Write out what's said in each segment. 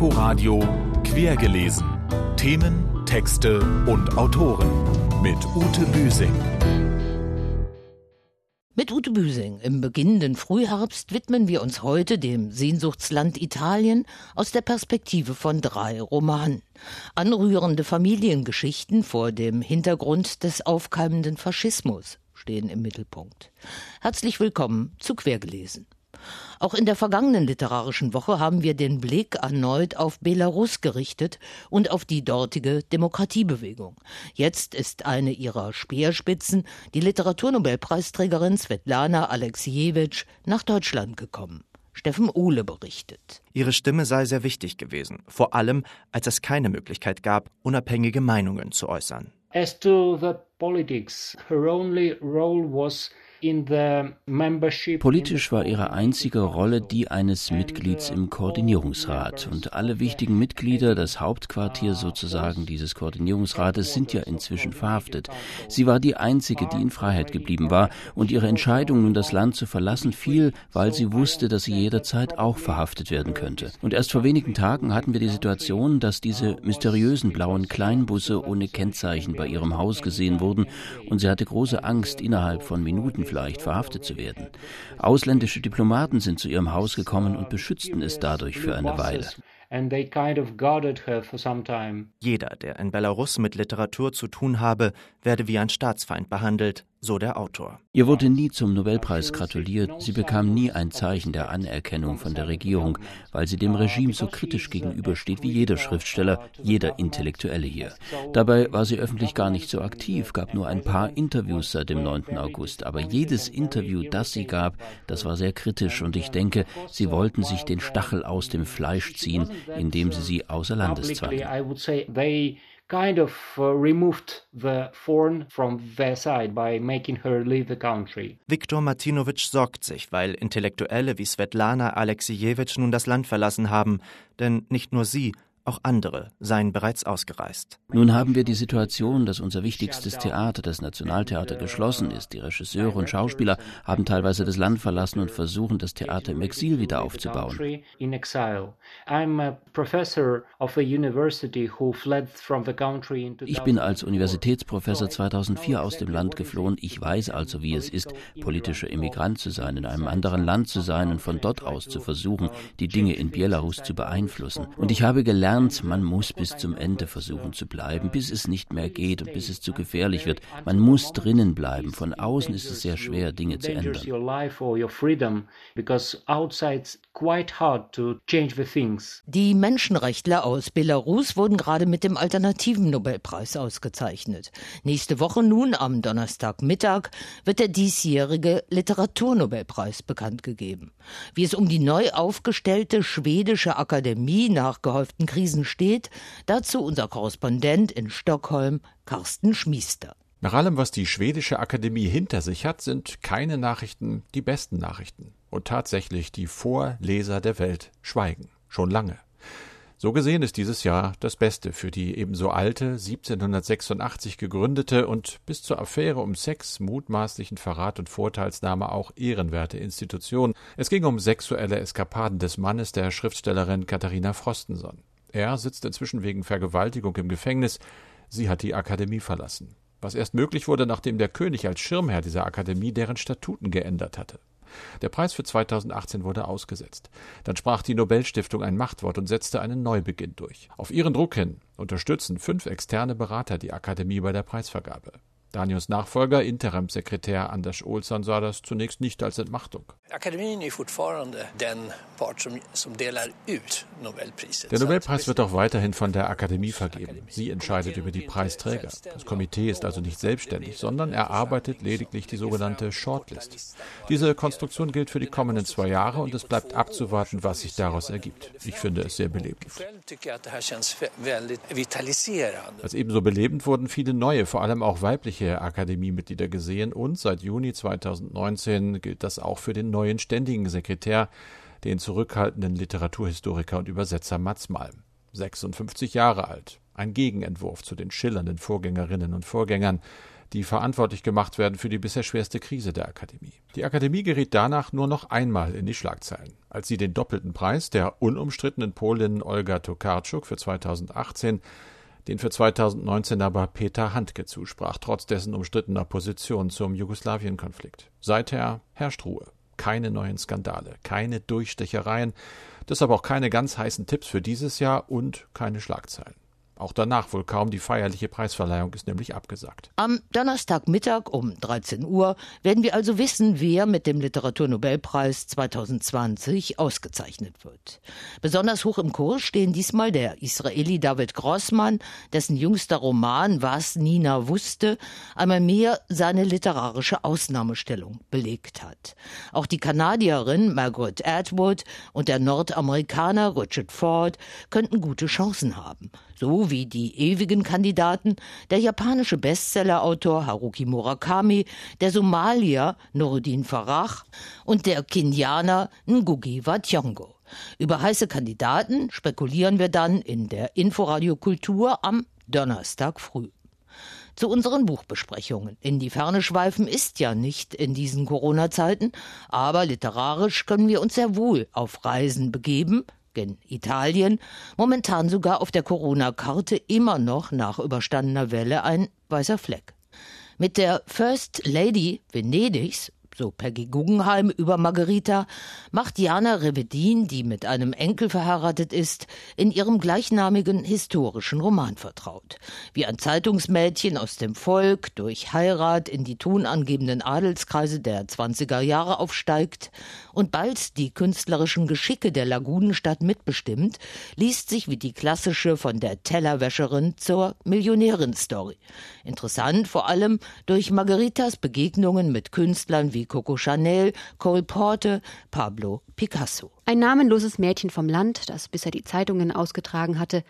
Inforadio Quergelesen. Themen, Texte und Autoren mit Ute Büsing. Mit Ute Büsing im beginnenden Frühherbst widmen wir uns heute dem Sehnsuchtsland Italien aus der Perspektive von drei Romanen. Anrührende Familiengeschichten vor dem Hintergrund des aufkeimenden Faschismus stehen im Mittelpunkt. Herzlich willkommen zu Quergelesen. Auch in der vergangenen literarischen Woche haben wir den Blick erneut auf Belarus gerichtet und auf die dortige Demokratiebewegung. Jetzt ist eine ihrer Speerspitzen, die Literaturnobelpreisträgerin Svetlana Alexievich, nach Deutschland gekommen. Steffen Uhle berichtet. Ihre Stimme sei sehr wichtig gewesen, vor allem als es keine Möglichkeit gab, unabhängige Meinungen zu äußern. As to the politics, her only role was Politisch war ihre einzige Rolle die eines Mitglieds im Koordinierungsrat. Und alle wichtigen Mitglieder, das Hauptquartier sozusagen dieses Koordinierungsrates, sind ja inzwischen verhaftet. Sie war die einzige, die in Freiheit geblieben war. Und ihre Entscheidung, nun das Land zu verlassen, fiel, weil sie wusste, dass sie jederzeit auch verhaftet werden könnte. Und erst vor wenigen Tagen hatten wir die Situation, dass diese mysteriösen blauen Kleinbusse ohne Kennzeichen bei ihrem Haus gesehen wurden. Und sie hatte große Angst, innerhalb von Minuten vielleicht verhaftet zu werden. Ausländische Diplomaten sind zu ihrem Haus gekommen und beschützten es dadurch für eine Weile. Jeder, der in Belarus mit Literatur zu tun habe, werde wie ein Staatsfeind behandelt, so der Autor. Ihr wurde nie zum Nobelpreis gratuliert, sie bekam nie ein Zeichen der Anerkennung von der Regierung, weil sie dem Regime so kritisch gegenübersteht wie jeder Schriftsteller, jeder Intellektuelle hier. Dabei war sie öffentlich gar nicht so aktiv, gab nur ein paar Interviews seit dem 9. August, aber jedes Interview, das sie gab, das war sehr kritisch und ich denke, sie wollten sich den Stachel aus dem Fleisch ziehen, indem sie sie außer Landes zwangen kind of uh, removed the thorn from their side by making her leave the country. Viktor Martinovich sorgt sich, weil Intellektuelle wie Svetlana Alexievich nun das Land verlassen haben, denn nicht nur sie, auch andere seien bereits ausgereist. Nun haben wir die Situation, dass unser wichtigstes Theater, das Nationaltheater, geschlossen ist. Die Regisseure und Schauspieler haben teilweise das Land verlassen und versuchen, das Theater im Exil wieder aufzubauen. Ich bin als Universitätsprofessor 2004 aus dem Land geflohen. Ich weiß also, wie es ist, politischer Immigrant zu sein, in einem anderen Land zu sein und von dort aus zu versuchen, die Dinge in Belarus zu beeinflussen. Und ich habe gelernt, gelernt, man muss bis zum Ende versuchen zu bleiben, bis es nicht mehr geht und bis es zu gefährlich wird. Man muss drinnen bleiben. Von außen ist es sehr schwer, Dinge zu ändern. Die Menschenrechtler aus Belarus wurden gerade mit dem alternativen Nobelpreis ausgezeichnet. Nächste Woche nun, am Donnerstagmittag, wird der diesjährige Literaturnobelpreis bekannt gegeben. Wie es um die neu aufgestellte schwedische Akademie nach gehäuften Krisen steht, dazu unser Korrespondent in Stockholm, Carsten Schmiester. Nach allem, was die schwedische Akademie hinter sich hat, sind keine Nachrichten die besten Nachrichten. Und tatsächlich die Vorleser der Welt schweigen. Schon lange. So gesehen ist dieses Jahr das Beste für die ebenso alte, 1786 gegründete und bis zur Affäre um Sex, mutmaßlichen Verrat und Vorteilsnahme auch ehrenwerte Institution. Es ging um sexuelle Eskapaden des Mannes der Schriftstellerin Katharina Frostenson. Er sitzt inzwischen wegen Vergewaltigung im Gefängnis. Sie hat die Akademie verlassen. Was erst möglich wurde, nachdem der König als Schirmherr dieser Akademie deren Statuten geändert hatte. Der Preis für 2018 wurde ausgesetzt. Dann sprach die Nobelstiftung ein Machtwort und setzte einen Neubeginn durch. Auf ihren Druck hin unterstützen fünf externe Berater die Akademie bei der Preisvergabe. Daniels Nachfolger, Interimsekretär Anders Olsson, sah das zunächst nicht als Entmachtung. Der Nobelpreis wird auch weiterhin von der Akademie vergeben. Sie entscheidet über die Preisträger. Das Komitee ist also nicht selbstständig, sondern erarbeitet lediglich die sogenannte Shortlist. Diese Konstruktion gilt für die kommenden zwei Jahre und es bleibt abzuwarten, was sich daraus ergibt. Ich finde es sehr belebend. Als ebenso belebend wurden viele neue, vor allem auch weibliche Akademiemitglieder gesehen und seit Juni 2019 gilt das auch für den neuen ständigen Sekretär, den zurückhaltenden Literaturhistoriker und Übersetzer Mats Malm. 56 Jahre alt, ein Gegenentwurf zu den schillernden Vorgängerinnen und Vorgängern, die verantwortlich gemacht werden für die bisher schwerste Krise der Akademie. Die Akademie geriet danach nur noch einmal in die Schlagzeilen, als sie den doppelten Preis der unumstrittenen Polin Olga Tokarczuk für 2018 den für 2019 aber Peter Handke zusprach, trotz dessen umstrittener Position zum Jugoslawien-Konflikt. Seither herrscht Ruhe. Keine neuen Skandale, keine Durchstechereien, deshalb auch keine ganz heißen Tipps für dieses Jahr und keine Schlagzeilen. Auch danach wohl kaum die feierliche Preisverleihung ist nämlich abgesagt. Am Donnerstagmittag um 13 Uhr werden wir also wissen, wer mit dem Literaturnobelpreis 2020 ausgezeichnet wird. Besonders hoch im Kurs stehen diesmal der Israeli David Grossmann, dessen jüngster Roman Was Nina wusste einmal mehr seine literarische Ausnahmestellung belegt hat. Auch die Kanadierin Margaret Atwood und der Nordamerikaner Richard Ford könnten gute Chancen haben so wie die ewigen Kandidaten der japanische Bestsellerautor Haruki Murakami, der Somalier Nuruddin Farah und der Kenianer Ngugi wa. Über heiße Kandidaten spekulieren wir dann in der Inforadio Kultur am Donnerstag früh. Zu unseren Buchbesprechungen. In die Ferne schweifen ist ja nicht in diesen Corona-Zeiten, aber literarisch können wir uns sehr wohl auf Reisen begeben, in Italien, momentan sogar auf der Corona-Karte immer noch nach überstandener Welle ein weißer Fleck. Mit der First Lady Venedigs so Peggy Guggenheim über Margarita, macht Jana Revedin, die mit einem Enkel verheiratet ist, in ihrem gleichnamigen historischen Roman vertraut. Wie ein Zeitungsmädchen aus dem Volk durch Heirat in die tonangebenden Adelskreise der 20er Jahre aufsteigt und bald die künstlerischen Geschicke der Lagunenstadt mitbestimmt, liest sich wie die klassische von der Tellerwäscherin zur Millionärin-Story. Interessant vor allem durch Margaritas Begegnungen mit Künstlern wie Coco Chanel, Cole Porte, Pablo Picasso. Ein namenloses Mädchen vom Land, das bisher die Zeitungen ausgetragen hatte,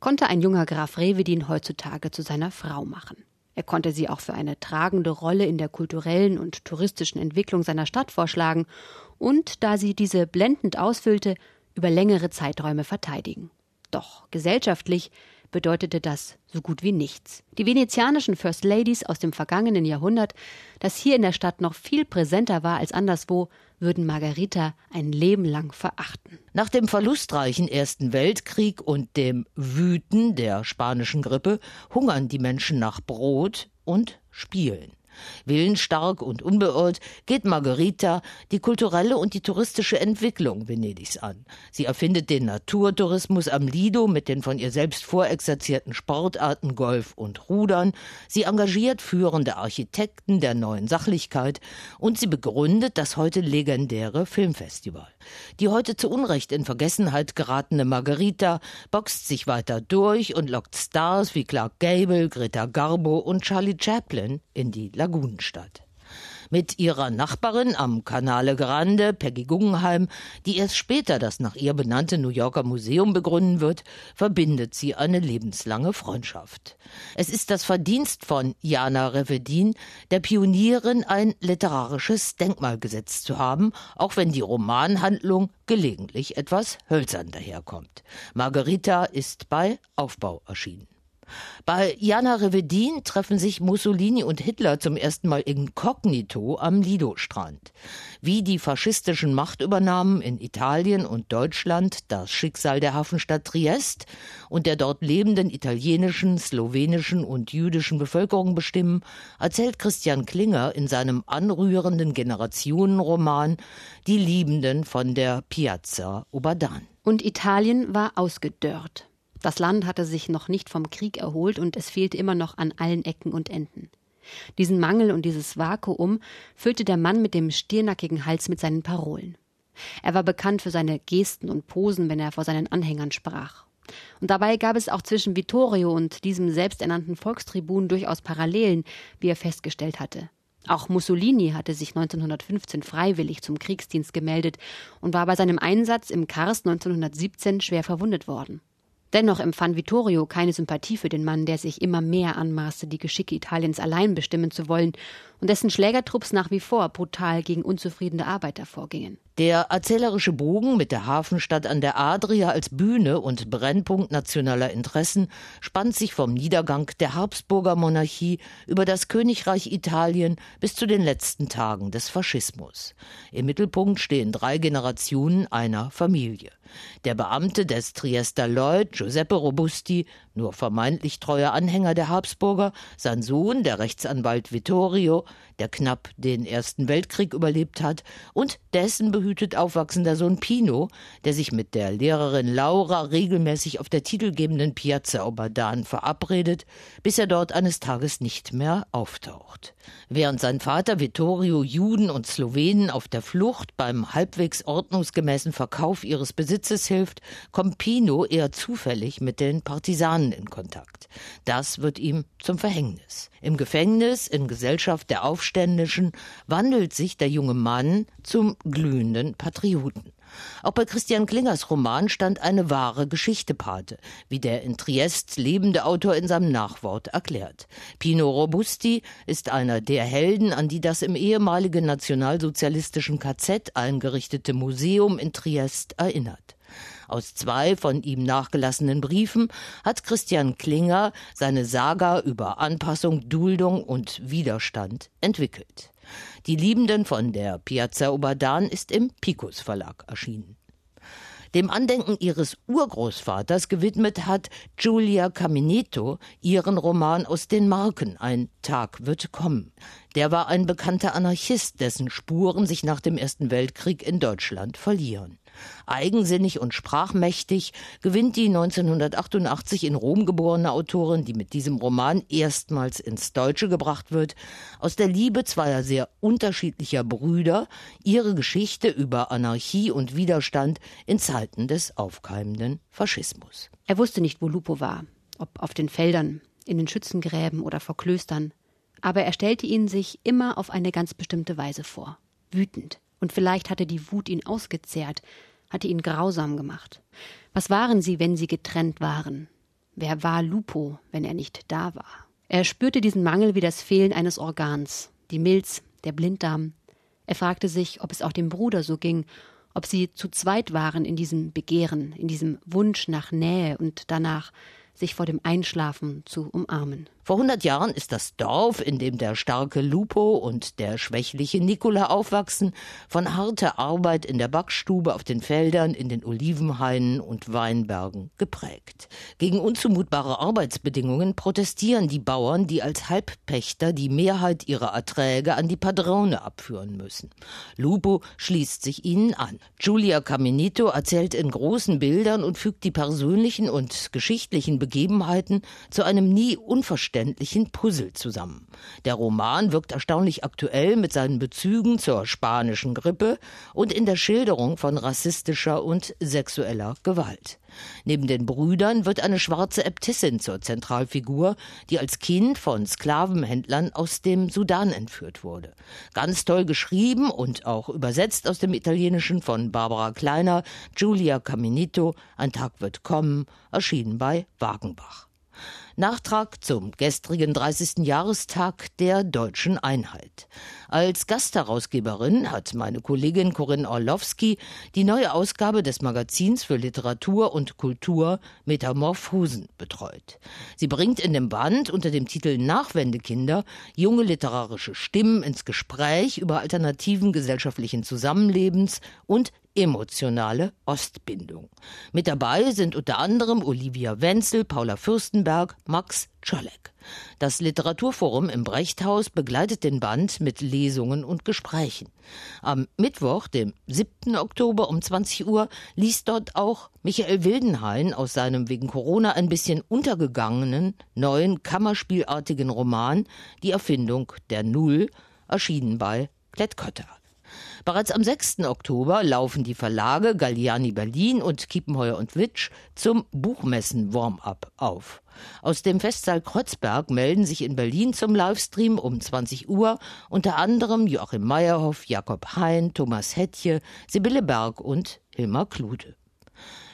konnte ein junger Graf Revedin heutzutage zu seiner Frau machen. Er konnte sie auch für eine tragende Rolle in der kulturellen und touristischen Entwicklung seiner Stadt vorschlagen und, da sie diese blendend ausfüllte, über längere Zeiträume verteidigen. Doch gesellschaftlich bedeutete das so gut wie nichts. Die venezianischen First Ladies aus dem vergangenen Jahrhundert, das hier in der Stadt noch viel präsenter war als anderswo, würden Margarita ein Leben lang verachten. Nach dem verlustreichen Ersten Weltkrieg und dem Wüten der spanischen Grippe hungern die Menschen nach Brot und Spielen. Willensstark und unbeirrt geht Margherita die kulturelle und die touristische Entwicklung Venedigs an. Sie erfindet den Naturtourismus am Lido mit den von ihr selbst vorexerzierten Sportarten Golf und Rudern. Sie engagiert führende Architekten der neuen Sachlichkeit und sie begründet das heute legendäre Filmfestival. Die heute zu Unrecht in Vergessenheit geratene Margherita boxt sich weiter durch und lockt Stars wie Clark Gable, Greta Garbo und Charlie Chaplin in die Lagunenstadt. Mit ihrer Nachbarin am Canale Grande, Peggy Guggenheim, die erst später das nach ihr benannte New Yorker Museum begründen wird, verbindet sie eine lebenslange Freundschaft. Es ist das Verdienst von Jana Revedin, der Pionierin ein literarisches Denkmal gesetzt zu haben, auch wenn die Romanhandlung gelegentlich etwas hölzern daherkommt. Margherita ist bei Aufbau erschienen. Bei Jana Revedin treffen sich Mussolini und Hitler zum ersten Mal inkognito am Lido-Strand. Wie die faschistischen Machtübernahmen in Italien und Deutschland das Schicksal der Hafenstadt Triest und der dort lebenden italienischen, slowenischen und jüdischen Bevölkerung bestimmen, erzählt Christian Klinger in seinem anrührenden Generationenroman Die Liebenden von der Piazza Oberdan. Und Italien war ausgedörrt. Das Land hatte sich noch nicht vom Krieg erholt und es fehlte immer noch an allen Ecken und Enden. Diesen Mangel und dieses Vakuum füllte der Mann mit dem stiernackigen Hals mit seinen Parolen. Er war bekannt für seine Gesten und Posen, wenn er vor seinen Anhängern sprach. Und dabei gab es auch zwischen Vittorio und diesem selbsternannten Volkstribun durchaus Parallelen, wie er festgestellt hatte. Auch Mussolini hatte sich 1915 freiwillig zum Kriegsdienst gemeldet und war bei seinem Einsatz im Kars 1917 schwer verwundet worden. Dennoch empfand Vittorio keine Sympathie für den Mann, der sich immer mehr anmaßte, die Geschicke Italiens allein bestimmen zu wollen und dessen Schlägertrupps nach wie vor brutal gegen unzufriedene Arbeiter vorgingen. Der erzählerische Bogen mit der Hafenstadt an der Adria als Bühne und Brennpunkt nationaler Interessen spannt sich vom Niedergang der Habsburger Monarchie über das Königreich Italien bis zu den letzten Tagen des Faschismus. Im Mittelpunkt stehen drei Generationen einer Familie. Der Beamte des Triester Lloyd, Giuseppe Robusti, nur vermeintlich treuer Anhänger der Habsburger, sein Sohn, der Rechtsanwalt Vittorio, der knapp den Ersten Weltkrieg überlebt hat, und dessen behütet aufwachsender Sohn Pino, der sich mit der Lehrerin Laura regelmäßig auf der titelgebenden Piazza Oberdan verabredet, bis er dort eines Tages nicht mehr auftaucht. Während sein Vater Vittorio Juden und Slowenen auf der Flucht beim halbwegs ordnungsgemäßen Verkauf ihres Besitzes hilft, kommt Pino eher zufällig mit den Partisanen in Kontakt. Das wird ihm zum Verhängnis. Im Gefängnis, in Gesellschaft der Aufständischen, wandelt sich der junge Mann zum glühenden Patrioten. Auch bei Christian Klingers Roman stand eine wahre Geschichte Pate, wie der in Triest lebende Autor in seinem Nachwort erklärt. Pino Robusti ist einer der Helden, an die das im ehemaligen nationalsozialistischen KZ eingerichtete Museum in Triest erinnert. Aus zwei von ihm nachgelassenen Briefen hat Christian Klinger seine Saga über Anpassung, Duldung und Widerstand entwickelt. Die Liebenden von der Piazza Oberdan ist im Picus Verlag erschienen. Dem Andenken ihres Urgroßvaters gewidmet hat Giulia Caminito ihren Roman aus den Marken Ein Tag wird kommen. Der war ein bekannter Anarchist, dessen Spuren sich nach dem Ersten Weltkrieg in Deutschland verlieren. Eigensinnig und sprachmächtig gewinnt die 1988 in Rom geborene Autorin, die mit diesem Roman erstmals ins Deutsche gebracht wird, aus der Liebe zweier sehr unterschiedlicher Brüder ihre Geschichte über Anarchie und Widerstand in Zeiten des aufkeimenden Faschismus. Er wusste nicht, wo Lupo war, ob auf den Feldern, in den Schützengräben oder vor Klöstern, aber er stellte ihn sich immer auf eine ganz bestimmte Weise vor. Wütend. Und vielleicht hatte die Wut ihn ausgezehrt, hatte ihn grausam gemacht. Was waren sie, wenn sie getrennt waren? Wer war Lupo, wenn er nicht da war? Er spürte diesen Mangel wie das Fehlen eines Organs, die Milz, der Blinddarm. Er fragte sich, ob es auch dem Bruder so ging, ob sie zu zweit waren in diesem Begehren, in diesem Wunsch nach Nähe und danach, sich vor dem Einschlafen zu umarmen. Vor 100 Jahren ist das Dorf, in dem der starke Lupo und der schwächliche Nicola aufwachsen, von harter Arbeit in der Backstube, auf den Feldern, in den Olivenhainen und Weinbergen geprägt. Gegen unzumutbare Arbeitsbedingungen protestieren die Bauern, die als Halbpächter die Mehrheit ihrer Erträge an die Padrone abführen müssen. Lupo schließt sich ihnen an. Giulia Caminito erzählt in großen Bildern und fügt die persönlichen und geschichtlichen Begebenheiten zu einem nie unverständlichen Puzzle zusammen. Der Roman wirkt erstaunlich aktuell mit seinen Bezügen zur spanischen Grippe und in der Schilderung von rassistischer und sexueller Gewalt. Neben den Brüdern wird eine schwarze Äbtissin zur Zentralfigur, die als Kind von Sklavenhändlern aus dem Sudan entführt wurde. Ganz toll geschrieben und auch übersetzt aus dem Italienischen von Barbara Kleiner, Giulia Caminito, Ein Tag wird kommen, erschienen bei Wagenbach. Nachtrag zum gestrigen 30. Jahrestag der deutschen Einheit. Als Gastherausgeberin hat meine Kollegin Corinne Orlowski die neue Ausgabe des Magazins für Literatur und Kultur Metamorphosen betreut. Sie bringt in dem Band unter dem Titel Nachwendekinder junge literarische Stimmen ins Gespräch über Alternativen gesellschaftlichen Zusammenlebens und emotionale Ostbindung. Mit dabei sind unter anderem Olivia Wenzel, Paula Fürstenberg, Max Czolek. Das Literaturforum im Brechthaus begleitet den Band mit Lesungen und Gesprächen. Am Mittwoch, dem 7. Oktober um 20 Uhr, liest dort auch Michael Wildenhain aus seinem wegen Corona ein bisschen untergegangenen neuen Kammerspielartigen Roman Die Erfindung der Null, erschienen bei Klettkötter. Bereits am 6. Oktober laufen die Verlage Galliani Berlin und Kiepenheuer und Witsch zum Buchmessen-Warm-up auf. Aus dem Festsaal Kreuzberg melden sich in Berlin zum Livestream um 20 Uhr unter anderem Joachim Meyerhoff, Jakob Hein, Thomas Hettje, Sibylle Berg und Hilmar Klude.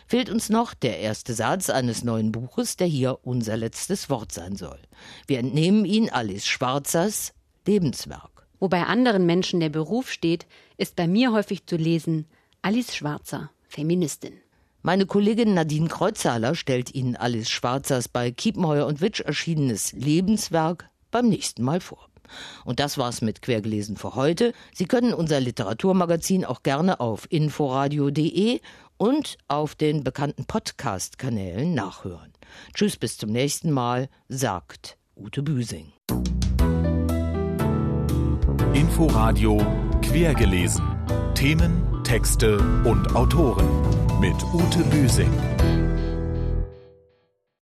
fehlt uns noch der erste Satz eines neuen Buches, der hier unser letztes Wort sein soll. Wir entnehmen ihn Alice Schwarzers Lebenswerk. Wo bei anderen Menschen der Beruf steht, ist bei mir häufig zu lesen Alice Schwarzer, Feministin. Meine Kollegin Nadine Kreuzhaler stellt Ihnen Alice Schwarzers bei Kiepenheuer und Witsch erschienenes Lebenswerk beim nächsten Mal vor. Und das war's mit Quergelesen für heute. Sie können unser Literaturmagazin auch gerne auf inforadio.de und auf den bekannten Podcast-Kanälen nachhören. Tschüss, bis zum nächsten Mal, sagt Ute Büsing. Inforadio Quergelesen. Themen, Texte und Autoren mit Ute Büsing.